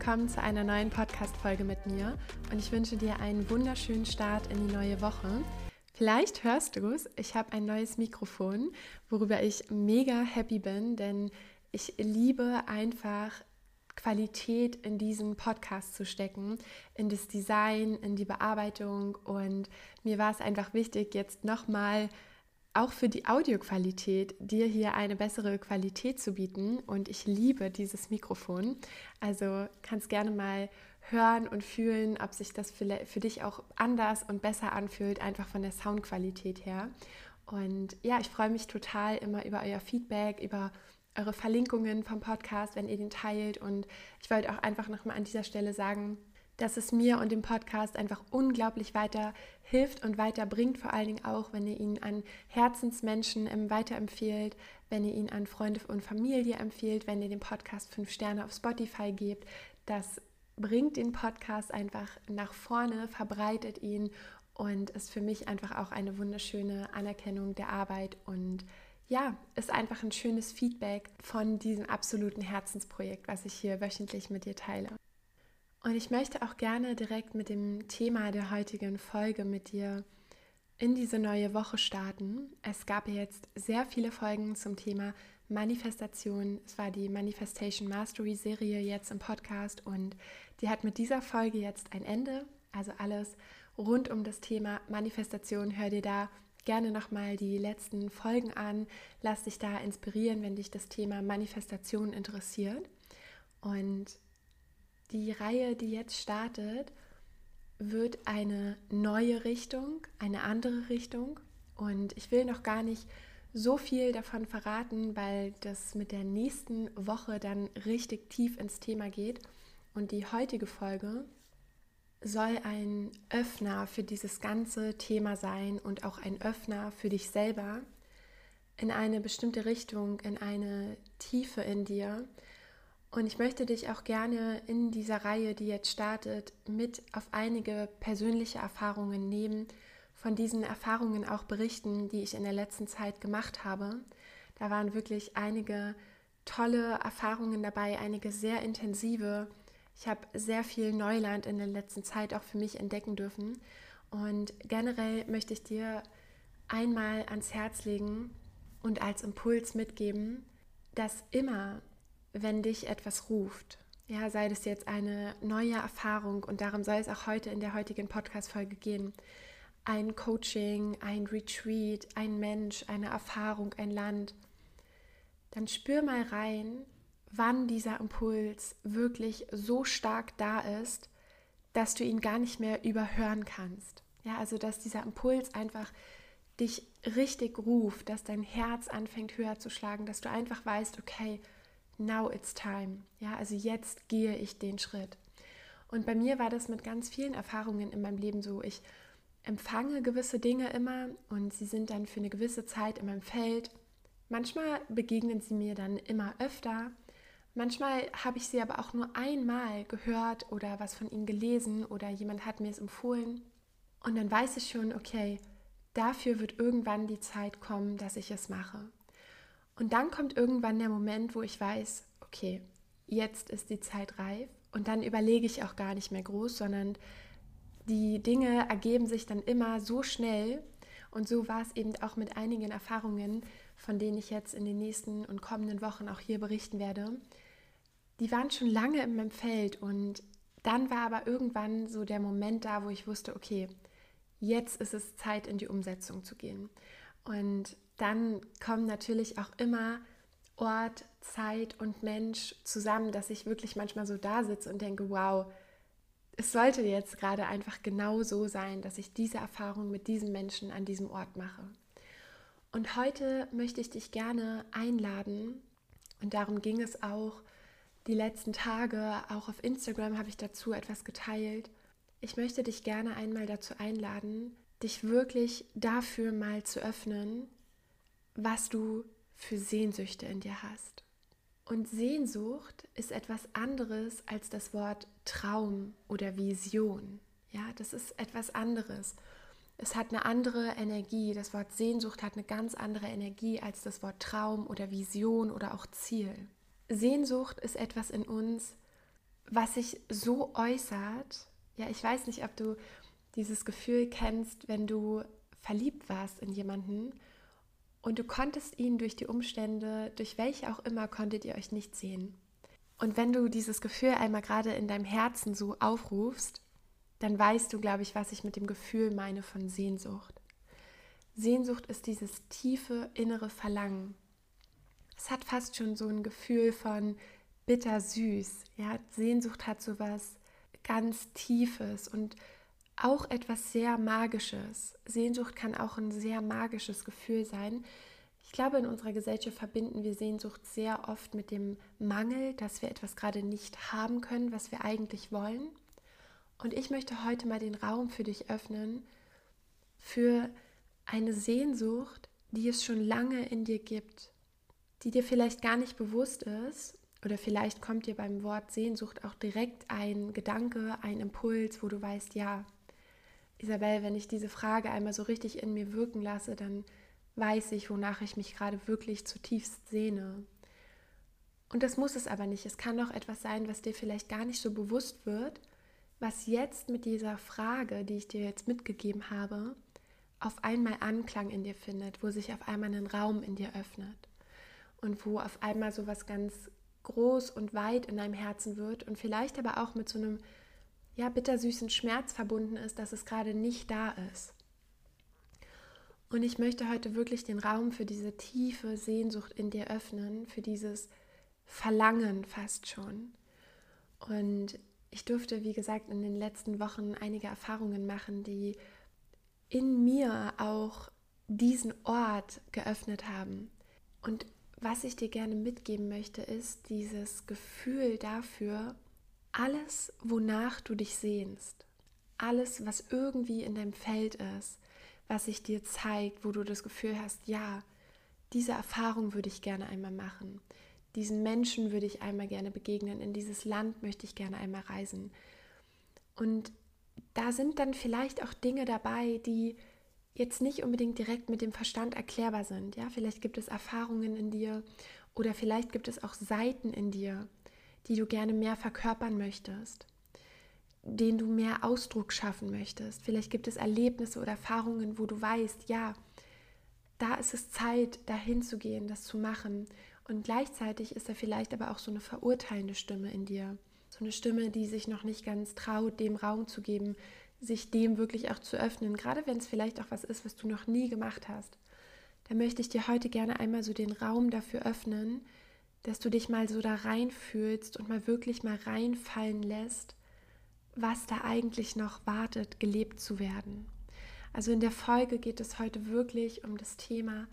willkommen zu einer neuen Podcast-Folge mit mir. Und ich wünsche dir einen wunderschönen Start in die neue Woche. Vielleicht hörst du es, ich habe ein neues Mikrofon, worüber ich mega happy bin, denn ich liebe einfach Qualität in diesen Podcast zu stecken, in das Design, in die Bearbeitung. Und mir war es einfach wichtig, jetzt nochmal mal auch für die Audioqualität dir hier eine bessere Qualität zu bieten. Und ich liebe dieses Mikrofon. Also kannst gerne mal hören und fühlen, ob sich das für, für dich auch anders und besser anfühlt, einfach von der Soundqualität her. Und ja, ich freue mich total immer über euer Feedback, über eure Verlinkungen vom Podcast, wenn ihr den teilt. Und ich wollte auch einfach nochmal an dieser Stelle sagen, dass es mir und dem Podcast einfach unglaublich weiter hilft und weiterbringt, vor allen Dingen auch, wenn ihr ihn an Herzensmenschen weiterempfehlt, wenn ihr ihn an Freunde und Familie empfiehlt, wenn ihr dem Podcast fünf Sterne auf Spotify gebt. Das bringt den Podcast einfach nach vorne, verbreitet ihn und ist für mich einfach auch eine wunderschöne Anerkennung der Arbeit und ja, ist einfach ein schönes Feedback von diesem absoluten Herzensprojekt, was ich hier wöchentlich mit dir teile. Und ich möchte auch gerne direkt mit dem Thema der heutigen Folge mit dir in diese neue Woche starten. Es gab jetzt sehr viele Folgen zum Thema Manifestation. Es war die Manifestation Mastery Serie jetzt im Podcast und die hat mit dieser Folge jetzt ein Ende. Also alles rund um das Thema Manifestation. Hör dir da gerne nochmal die letzten Folgen an. Lass dich da inspirieren, wenn dich das Thema Manifestation interessiert. Und die Reihe, die jetzt startet, wird eine neue Richtung, eine andere Richtung. Und ich will noch gar nicht so viel davon verraten, weil das mit der nächsten Woche dann richtig tief ins Thema geht. Und die heutige Folge soll ein Öffner für dieses ganze Thema sein und auch ein Öffner für dich selber in eine bestimmte Richtung, in eine Tiefe in dir, und ich möchte dich auch gerne in dieser Reihe, die jetzt startet, mit auf einige persönliche Erfahrungen nehmen, von diesen Erfahrungen auch berichten, die ich in der letzten Zeit gemacht habe. Da waren wirklich einige tolle Erfahrungen dabei, einige sehr intensive. Ich habe sehr viel Neuland in der letzten Zeit auch für mich entdecken dürfen. Und generell möchte ich dir einmal ans Herz legen und als Impuls mitgeben, dass immer wenn dich etwas ruft. Ja, sei das jetzt eine neue Erfahrung und darum soll es auch heute in der heutigen Podcast-Folge gehen. Ein Coaching, ein Retreat, ein Mensch, eine Erfahrung, ein Land. Dann spür mal rein, wann dieser Impuls wirklich so stark da ist, dass du ihn gar nicht mehr überhören kannst. Ja, also dass dieser Impuls einfach dich richtig ruft, dass dein Herz anfängt höher zu schlagen, dass du einfach weißt, okay, now it's time. Ja, also jetzt gehe ich den Schritt. Und bei mir war das mit ganz vielen Erfahrungen in meinem Leben so. Ich empfange gewisse Dinge immer und sie sind dann für eine gewisse Zeit in meinem Feld. Manchmal begegnen sie mir dann immer öfter. Manchmal habe ich sie aber auch nur einmal gehört oder was von ihnen gelesen oder jemand hat mir es empfohlen. Und dann weiß ich schon, okay, dafür wird irgendwann die Zeit kommen, dass ich es mache. Und dann kommt irgendwann der Moment, wo ich weiß, okay, jetzt ist die Zeit reif. Und dann überlege ich auch gar nicht mehr groß, sondern die Dinge ergeben sich dann immer so schnell. Und so war es eben auch mit einigen Erfahrungen, von denen ich jetzt in den nächsten und kommenden Wochen auch hier berichten werde. Die waren schon lange in meinem Feld und dann war aber irgendwann so der Moment da, wo ich wusste, okay, jetzt ist es Zeit, in die Umsetzung zu gehen. Und dann kommen natürlich auch immer Ort, Zeit und Mensch zusammen, dass ich wirklich manchmal so da sitze und denke, wow, es sollte jetzt gerade einfach genau so sein, dass ich diese Erfahrung mit diesem Menschen an diesem Ort mache. Und heute möchte ich dich gerne einladen, und darum ging es auch die letzten Tage, auch auf Instagram habe ich dazu etwas geteilt. Ich möchte dich gerne einmal dazu einladen, dich wirklich dafür mal zu öffnen, was du für Sehnsüchte in dir hast. Und Sehnsucht ist etwas anderes als das Wort Traum oder Vision. Ja, das ist etwas anderes. Es hat eine andere Energie. Das Wort Sehnsucht hat eine ganz andere Energie als das Wort Traum oder Vision oder auch Ziel. Sehnsucht ist etwas in uns, was sich so äußert. Ja, ich weiß nicht, ob du dieses Gefühl kennst, wenn du verliebt warst in jemanden und du konntest ihn durch die Umstände, durch welche auch immer, konntet ihr euch nicht sehen. Und wenn du dieses Gefühl einmal gerade in deinem Herzen so aufrufst, dann weißt du, glaube ich, was ich mit dem Gefühl meine von Sehnsucht. Sehnsucht ist dieses tiefe innere Verlangen. Es hat fast schon so ein Gefühl von bittersüß. Ja, Sehnsucht hat so was ganz Tiefes und auch etwas sehr Magisches. Sehnsucht kann auch ein sehr magisches Gefühl sein. Ich glaube, in unserer Gesellschaft verbinden wir Sehnsucht sehr oft mit dem Mangel, dass wir etwas gerade nicht haben können, was wir eigentlich wollen. Und ich möchte heute mal den Raum für dich öffnen, für eine Sehnsucht, die es schon lange in dir gibt, die dir vielleicht gar nicht bewusst ist. Oder vielleicht kommt dir beim Wort Sehnsucht auch direkt ein Gedanke, ein Impuls, wo du weißt, ja, Isabel, wenn ich diese Frage einmal so richtig in mir wirken lasse, dann weiß ich, wonach ich mich gerade wirklich zutiefst sehne. Und das muss es aber nicht. Es kann auch etwas sein, was dir vielleicht gar nicht so bewusst wird, was jetzt mit dieser Frage, die ich dir jetzt mitgegeben habe, auf einmal Anklang in dir findet, wo sich auf einmal ein Raum in dir öffnet und wo auf einmal so was ganz groß und weit in deinem Herzen wird und vielleicht aber auch mit so einem ja, bittersüßen Schmerz verbunden ist, dass es gerade nicht da ist. Und ich möchte heute wirklich den Raum für diese tiefe Sehnsucht in dir öffnen, für dieses Verlangen fast schon. Und ich durfte, wie gesagt, in den letzten Wochen einige Erfahrungen machen, die in mir auch diesen Ort geöffnet haben. Und was ich dir gerne mitgeben möchte, ist dieses Gefühl dafür, alles, wonach du dich sehnst, alles, was irgendwie in deinem Feld ist, was sich dir zeigt, wo du das Gefühl hast, ja, diese Erfahrung würde ich gerne einmal machen. Diesen Menschen würde ich einmal gerne begegnen. In dieses Land möchte ich gerne einmal reisen. Und da sind dann vielleicht auch Dinge dabei, die jetzt nicht unbedingt direkt mit dem Verstand erklärbar sind. Ja, vielleicht gibt es Erfahrungen in dir oder vielleicht gibt es auch Seiten in dir, die du gerne mehr verkörpern möchtest, denen du mehr Ausdruck schaffen möchtest. Vielleicht gibt es Erlebnisse oder Erfahrungen, wo du weißt, ja, da ist es Zeit, dahin zu gehen, das zu machen. Und gleichzeitig ist da vielleicht aber auch so eine verurteilende Stimme in dir. So eine Stimme, die sich noch nicht ganz traut, dem Raum zu geben, sich dem wirklich auch zu öffnen, gerade wenn es vielleicht auch was ist, was du noch nie gemacht hast. Da möchte ich dir heute gerne einmal so den Raum dafür öffnen, dass du dich mal so da reinfühlst und mal wirklich mal reinfallen lässt, was da eigentlich noch wartet, gelebt zu werden. Also in der Folge geht es heute wirklich um das Thema,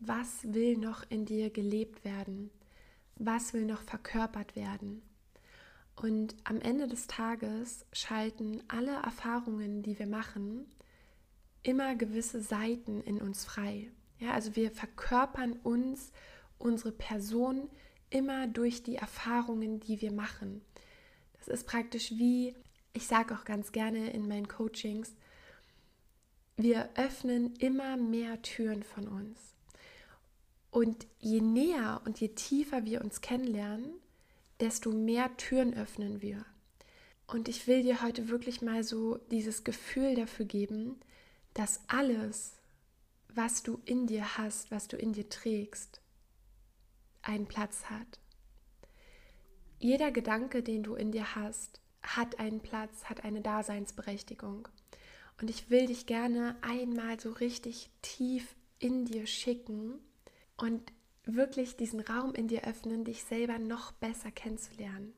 was will noch in dir gelebt werden? Was will noch verkörpert werden? Und am Ende des Tages schalten alle Erfahrungen, die wir machen, immer gewisse Seiten in uns frei. Ja, also wir verkörpern uns, unsere Person immer durch die Erfahrungen, die wir machen. Das ist praktisch wie, ich sage auch ganz gerne in meinen Coachings, wir öffnen immer mehr Türen von uns. Und je näher und je tiefer wir uns kennenlernen, desto mehr Türen öffnen wir. Und ich will dir heute wirklich mal so dieses Gefühl dafür geben, dass alles, was du in dir hast, was du in dir trägst, einen Platz hat. Jeder Gedanke, den du in dir hast, hat einen Platz, hat eine Daseinsberechtigung. Und ich will dich gerne einmal so richtig tief in dir schicken und wirklich diesen Raum in dir öffnen, dich selber noch besser kennenzulernen,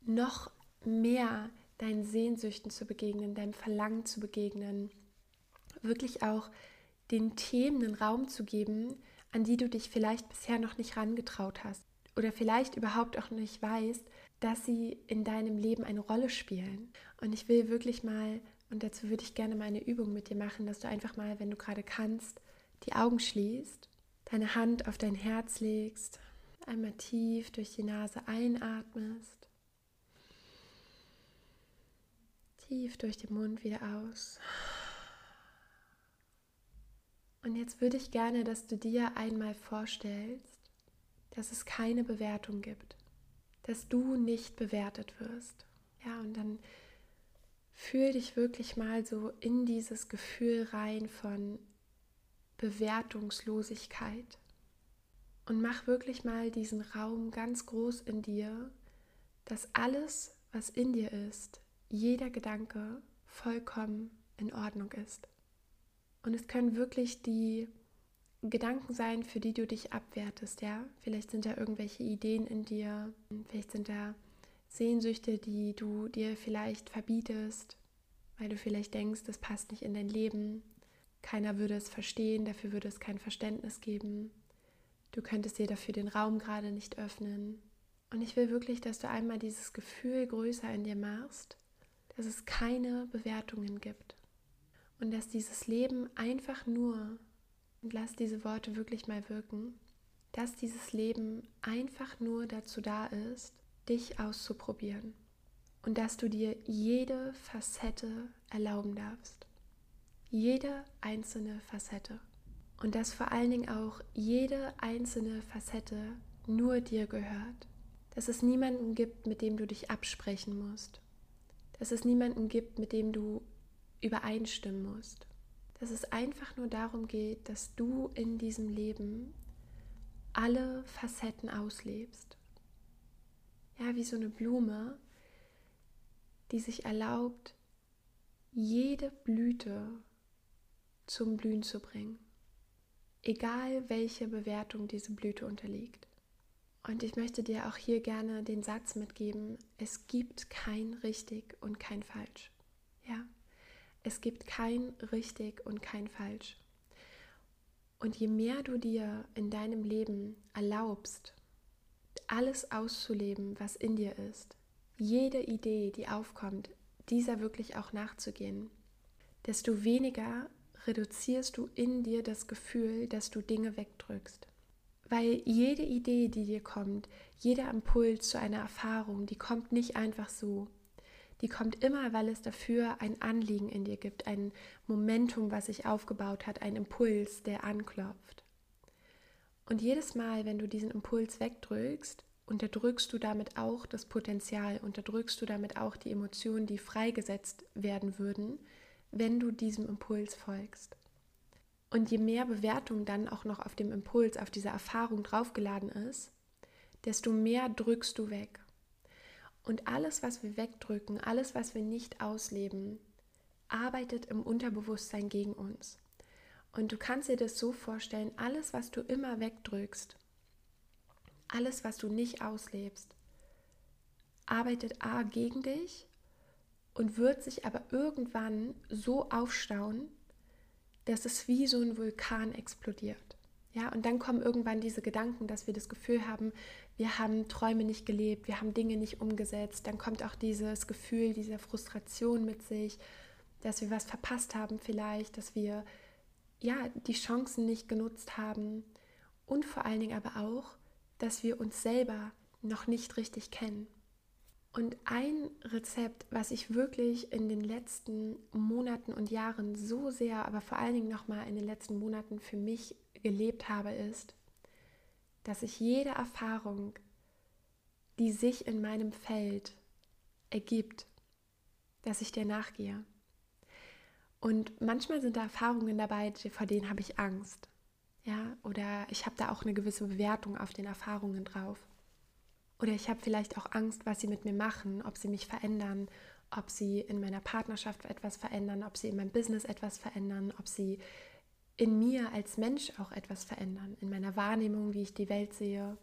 noch mehr deinen Sehnsüchten zu begegnen, deinem Verlangen zu begegnen, wirklich auch den Themen einen Raum zu geben, an die du dich vielleicht bisher noch nicht rangetraut hast oder vielleicht überhaupt auch nicht weißt, dass sie in deinem Leben eine Rolle spielen. Und ich will wirklich mal, und dazu würde ich gerne mal eine Übung mit dir machen, dass du einfach mal, wenn du gerade kannst, die Augen schließt, deine Hand auf dein Herz legst, einmal tief durch die Nase einatmest, tief durch den Mund wieder aus. Und jetzt würde ich gerne, dass du dir einmal vorstellst, dass es keine Bewertung gibt. dass du nicht bewertet wirst. Ja, und dann fühl dich wirklich mal so in dieses Gefühl rein von Bewertungslosigkeit. Und mach wirklich mal diesen Raum ganz groß in dir, dass alles, was in dir ist, jeder Gedanke vollkommen in Ordnung ist. Und es können wirklich die Gedanken sein, für die du dich abwertest, ja? Vielleicht sind da irgendwelche Ideen in dir, vielleicht sind da Sehnsüchte, die du dir vielleicht verbietest, weil du vielleicht denkst, das passt nicht in dein Leben. Keiner würde es verstehen, dafür würde es kein Verständnis geben. Du könntest dir dafür den Raum gerade nicht öffnen. Und ich will wirklich, dass du einmal dieses Gefühl größer in dir machst, dass es keine Bewertungen gibt. Und dass dieses Leben einfach nur, und lass diese Worte wirklich mal wirken, dass dieses Leben einfach nur dazu da ist, dich auszuprobieren. Und dass du dir jede Facette erlauben darfst. Jede einzelne Facette. Und dass vor allen Dingen auch jede einzelne Facette nur dir gehört. Dass es niemanden gibt, mit dem du dich absprechen musst. Dass es niemanden gibt, mit dem du übereinstimmen musst. Dass es einfach nur darum geht, dass du in diesem Leben alle Facetten auslebst. Ja, wie so eine Blume, die sich erlaubt, jede Blüte zum Blühen zu bringen. Egal welche Bewertung diese Blüte unterliegt. Und ich möchte dir auch hier gerne den Satz mitgeben, es gibt kein richtig und kein falsch. Ja, es gibt kein richtig und kein falsch. Und je mehr du dir in deinem Leben erlaubst, alles auszuleben, was in dir ist, jede Idee, die aufkommt, dieser wirklich auch nachzugehen, desto weniger reduzierst du in dir das Gefühl, dass du Dinge wegdrückst. Weil jede Idee, die dir kommt, jeder Impuls zu einer Erfahrung, die kommt nicht einfach so. Die kommt immer, weil es dafür ein Anliegen in dir gibt, ein Momentum, was sich aufgebaut hat, ein Impuls, der anklopft. Und jedes Mal, wenn du diesen Impuls wegdrückst, unterdrückst du damit auch das Potenzial, unterdrückst du damit auch die Emotionen, die freigesetzt werden würden, wenn du diesem Impuls folgst. Und je mehr Bewertung dann auch noch auf dem Impuls, auf dieser Erfahrung draufgeladen ist, desto mehr drückst du weg. Und alles, was wir wegdrücken, alles, was wir nicht ausleben, arbeitet im Unterbewusstsein gegen uns. Und du kannst dir das so vorstellen, alles, was du immer wegdrückst, alles, was du nicht auslebst, arbeitet A gegen dich und wird sich aber irgendwann so aufstauen, dass es wie so ein Vulkan explodiert. Ja, und dann kommen irgendwann diese Gedanken, dass wir das Gefühl haben, wir haben Träume nicht gelebt, wir haben Dinge nicht umgesetzt. Dann kommt auch dieses Gefühl dieser Frustration mit sich, dass wir was verpasst haben vielleicht, dass wir ja die Chancen nicht genutzt haben und vor allen Dingen aber auch, dass wir uns selber noch nicht richtig kennen. Und ein Rezept, was ich wirklich in den letzten Monaten und Jahren so sehr, aber vor allen Dingen nochmal in den letzten Monaten für mich gelebt habe, ist, dass ich jede Erfahrung, die sich in meinem Feld ergibt, dass ich der nachgehe. Und manchmal sind da Erfahrungen dabei, vor denen habe ich Angst. Ja, oder ich habe da auch eine gewisse Bewertung auf den Erfahrungen drauf. Oder ich habe vielleicht auch Angst, was sie mit mir machen, ob sie mich verändern, ob sie in meiner Partnerschaft etwas verändern, ob sie in meinem Business etwas verändern, ob sie in mir als Mensch auch etwas verändern, in meiner Wahrnehmung, wie ich die Welt sehe.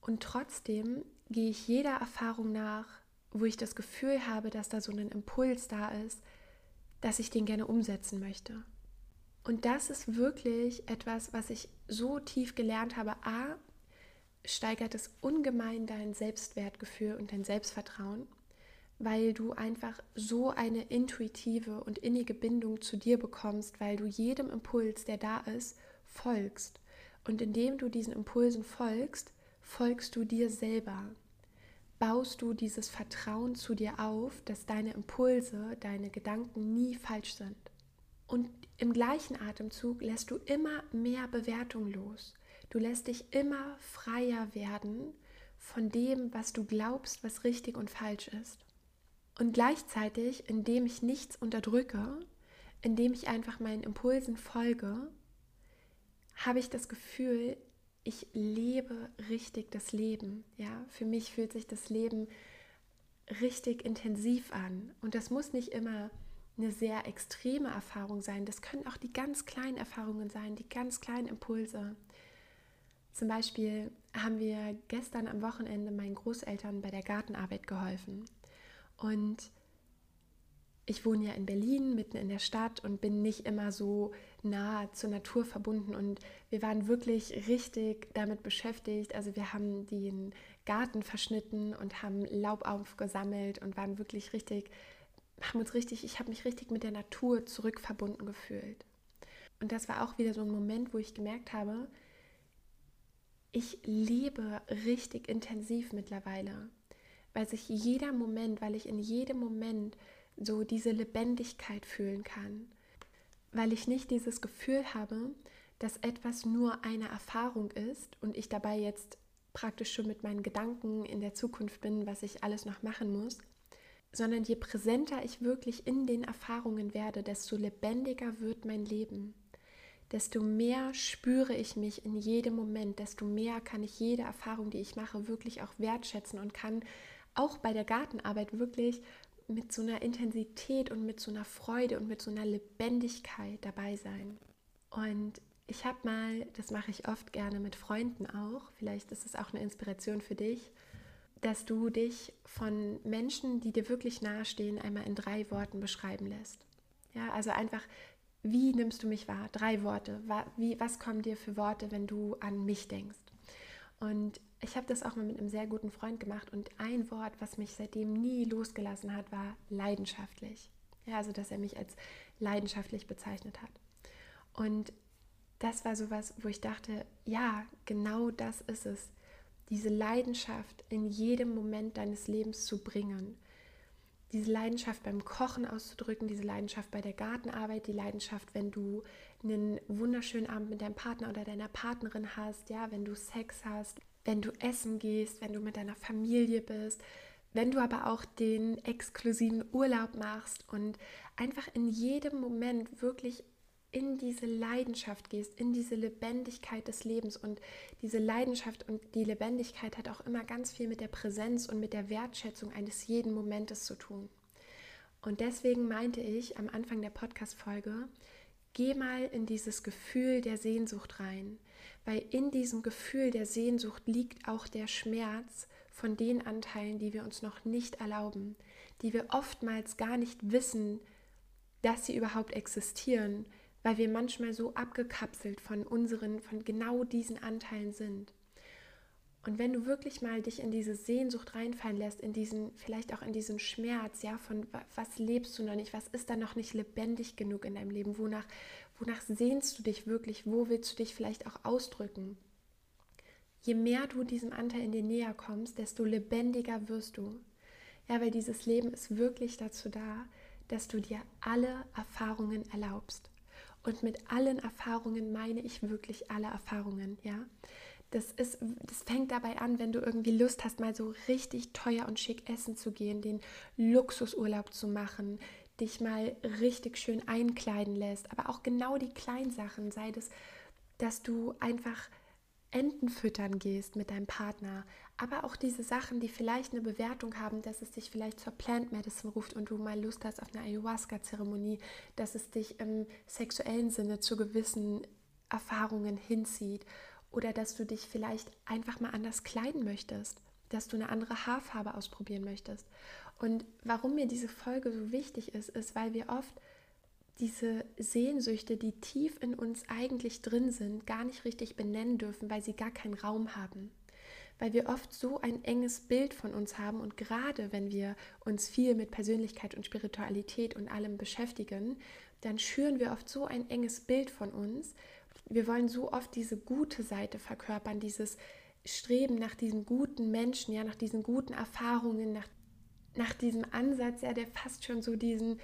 Und trotzdem gehe ich jeder Erfahrung nach, wo ich das Gefühl habe, dass da so ein Impuls da ist, dass ich den gerne umsetzen möchte. Und das ist wirklich etwas, was ich so tief gelernt habe. A, steigert es ungemein dein Selbstwertgefühl und dein Selbstvertrauen, weil du einfach so eine intuitive und innige Bindung zu dir bekommst, weil du jedem Impuls, der da ist, folgst. Und indem du diesen Impulsen folgst, folgst du dir selber. Baust du dieses Vertrauen zu dir auf, dass deine Impulse, deine Gedanken nie falsch sind. Und im gleichen Atemzug lässt du immer mehr Bewertung los. Du lässt dich immer freier werden von dem, was du glaubst, was richtig und falsch ist. Und gleichzeitig, indem ich nichts unterdrücke, indem ich einfach meinen Impulsen folge, habe ich das Gefühl, ich lebe richtig das Leben. Ja, für mich fühlt sich das Leben richtig intensiv an. Und das muss nicht immer eine sehr extreme Erfahrung sein. Das können auch die ganz kleinen Erfahrungen sein, die ganz kleinen Impulse. Zum Beispiel haben wir gestern am Wochenende meinen Großeltern bei der Gartenarbeit geholfen. Und ich wohne ja in Berlin, mitten in der Stadt und bin nicht immer so nah zur Natur verbunden. Und wir waren wirklich richtig damit beschäftigt. Also wir haben den Garten verschnitten und haben Laub aufgesammelt und waren wirklich richtig, haben uns richtig, ich habe mich richtig mit der Natur zurückverbunden gefühlt. Und das war auch wieder so ein Moment, wo ich gemerkt habe, ich lebe richtig intensiv mittlerweile, weil sich jeder Moment, weil ich in jedem Moment so diese Lebendigkeit fühlen kann, weil ich nicht dieses Gefühl habe, dass etwas nur eine Erfahrung ist und ich dabei jetzt praktisch schon mit meinen Gedanken in der Zukunft bin, was ich alles noch machen muss, sondern je präsenter ich wirklich in den Erfahrungen werde, desto lebendiger wird mein Leben. Desto mehr spüre ich mich in jedem Moment, desto mehr kann ich jede Erfahrung, die ich mache, wirklich auch wertschätzen und kann auch bei der Gartenarbeit wirklich mit so einer Intensität und mit so einer Freude und mit so einer Lebendigkeit dabei sein. Und ich habe mal, das mache ich oft gerne mit Freunden auch, vielleicht ist es auch eine Inspiration für dich, dass du dich von Menschen, die dir wirklich nahestehen, einmal in drei Worten beschreiben lässt. Ja, also einfach, wie nimmst du mich wahr? Drei Worte. Wie, was kommen dir für Worte, wenn du an mich denkst? Und ich habe das auch mal mit einem sehr guten Freund gemacht und ein Wort, was mich seitdem nie losgelassen hat, war leidenschaftlich. Ja, also dass er mich als leidenschaftlich bezeichnet hat. Und das war sowas, wo ich dachte, ja, genau das ist es. Diese Leidenschaft in jedem Moment deines Lebens zu bringen. Diese Leidenschaft beim Kochen auszudrücken, diese Leidenschaft bei der Gartenarbeit, die Leidenschaft, wenn du einen wunderschönen Abend mit deinem Partner oder deiner Partnerin hast, ja, wenn du Sex hast, wenn du essen gehst, wenn du mit deiner Familie bist, wenn du aber auch den exklusiven Urlaub machst und einfach in jedem Moment wirklich in diese Leidenschaft gehst, in diese Lebendigkeit des Lebens. Und diese Leidenschaft und die Lebendigkeit hat auch immer ganz viel mit der Präsenz und mit der Wertschätzung eines jeden Momentes zu tun. Und deswegen meinte ich am Anfang der Podcast-Folge, geh mal in dieses Gefühl der Sehnsucht rein weil in diesem Gefühl der Sehnsucht liegt auch der Schmerz von den Anteilen, die wir uns noch nicht erlauben, die wir oftmals gar nicht wissen, dass sie überhaupt existieren, weil wir manchmal so abgekapselt von unseren, von genau diesen Anteilen sind. Und wenn du wirklich mal dich in diese Sehnsucht reinfallen lässt, in diesen, vielleicht auch in diesen Schmerz, ja, von was lebst du noch nicht, was ist da noch nicht lebendig genug in deinem Leben, wonach, Wonach sehnst du dich wirklich? Wo willst du dich vielleicht auch ausdrücken? Je mehr du diesem Anteil in dir näher kommst, desto lebendiger wirst du. Ja, weil dieses Leben ist wirklich dazu da, dass du dir alle Erfahrungen erlaubst. Und mit allen Erfahrungen meine ich wirklich alle Erfahrungen, ja. Das, ist, das fängt dabei an, wenn du irgendwie Lust hast, mal so richtig teuer und schick essen zu gehen, den Luxusurlaub zu machen, dich mal richtig schön einkleiden lässt, aber auch genau die Kleinsachen, sei das, dass du einfach Enten füttern gehst mit deinem Partner, aber auch diese Sachen, die vielleicht eine Bewertung haben, dass es dich vielleicht zur Plant Medicine ruft und du mal Lust hast auf eine Ayahuasca-Zeremonie, dass es dich im sexuellen Sinne zu gewissen Erfahrungen hinzieht oder dass du dich vielleicht einfach mal anders kleiden möchtest, dass du eine andere Haarfarbe ausprobieren möchtest. Und warum mir diese Folge so wichtig ist, ist, weil wir oft diese Sehnsüchte, die tief in uns eigentlich drin sind, gar nicht richtig benennen dürfen, weil sie gar keinen Raum haben. Weil wir oft so ein enges Bild von uns haben und gerade wenn wir uns viel mit Persönlichkeit und Spiritualität und allem beschäftigen, dann schüren wir oft so ein enges Bild von uns. Wir wollen so oft diese gute Seite verkörpern, dieses Streben nach diesen guten Menschen, ja, nach diesen guten Erfahrungen, nach nach diesem Ansatz, ja, der fast schon so diesen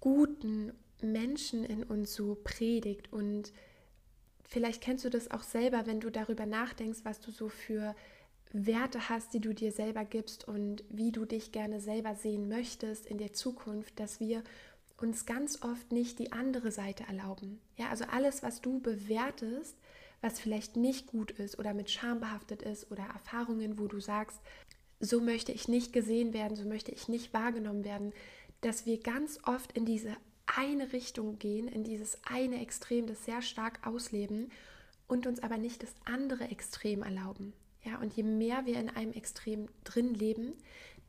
guten Menschen in uns so predigt. Und vielleicht kennst du das auch selber, wenn du darüber nachdenkst, was du so für Werte hast, die du dir selber gibst und wie du dich gerne selber sehen möchtest in der Zukunft, dass wir uns ganz oft nicht die andere Seite erlauben. Ja, also alles, was du bewertest, was vielleicht nicht gut ist oder mit Scham behaftet ist oder Erfahrungen, wo du sagst, so möchte ich nicht gesehen werden, so möchte ich nicht wahrgenommen werden, dass wir ganz oft in diese eine Richtung gehen, in dieses eine Extrem, das sehr stark ausleben und uns aber nicht das andere Extrem erlauben. Ja, und je mehr wir in einem Extrem drin leben,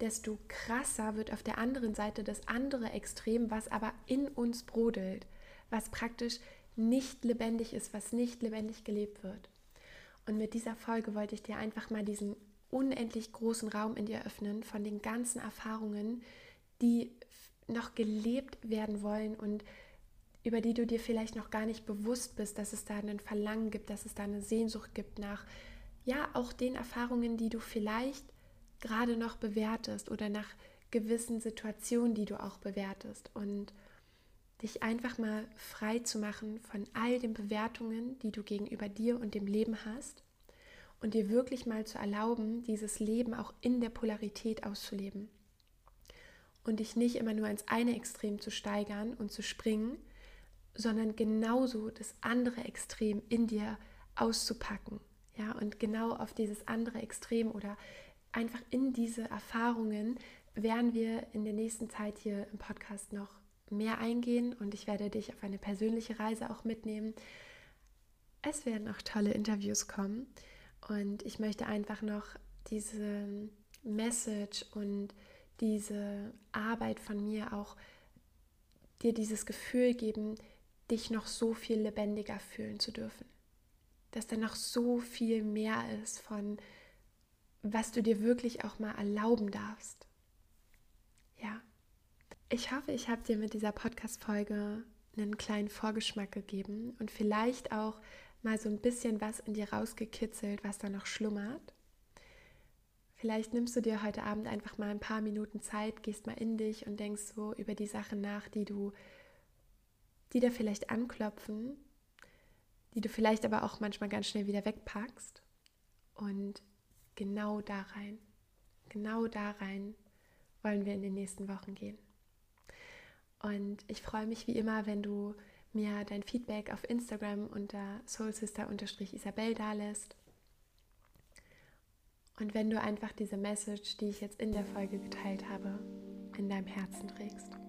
desto krasser wird auf der anderen Seite das andere Extrem, was aber in uns brodelt, was praktisch nicht lebendig ist, was nicht lebendig gelebt wird. Und mit dieser Folge wollte ich dir einfach mal diesen unendlich großen Raum in dir öffnen von den ganzen Erfahrungen, die noch gelebt werden wollen und über die du dir vielleicht noch gar nicht bewusst bist, dass es da einen Verlangen gibt, dass es da eine Sehnsucht gibt nach ja auch den Erfahrungen, die du vielleicht gerade noch bewertest oder nach gewissen Situationen, die du auch bewertest. Und dich einfach mal frei zu machen von all den Bewertungen, die du gegenüber dir und dem Leben hast und dir wirklich mal zu erlauben, dieses Leben auch in der Polarität auszuleben und dich nicht immer nur ins eine Extrem zu steigern und zu springen, sondern genauso das andere Extrem in dir auszupacken ja, und genau auf dieses andere Extrem oder einfach in diese Erfahrungen werden wir in der nächsten Zeit hier im Podcast noch mehr eingehen und ich werde dich auf eine persönliche Reise auch mitnehmen. Es werden auch tolle Interviews kommen und ich möchte einfach noch diese Message und diese Arbeit von mir auch dir dieses Gefühl geben, dich noch so viel lebendiger fühlen zu dürfen dass da noch so viel mehr ist von, was du dir wirklich auch mal erlauben darfst. Ja. Ich hoffe, ich habe dir mit dieser Podcast-Folge einen kleinen Vorgeschmack gegeben und vielleicht auch mal so ein bisschen was in dir rausgekitzelt, was da noch schlummert. Vielleicht nimmst du dir heute Abend einfach mal ein paar Minuten Zeit, gehst mal in dich und denkst so über die Sachen nach, die du, die da vielleicht anklopfen die du vielleicht aber auch manchmal ganz schnell wieder wegpackst. Und genau da rein, genau da rein wollen wir in den nächsten Wochen gehen. Und ich freue mich wie immer, wenn du mir dein Feedback auf Instagram unter soulsister-isabel dalässt. Und wenn du einfach diese Message, die ich jetzt in der Folge geteilt habe, in deinem Herzen trägst.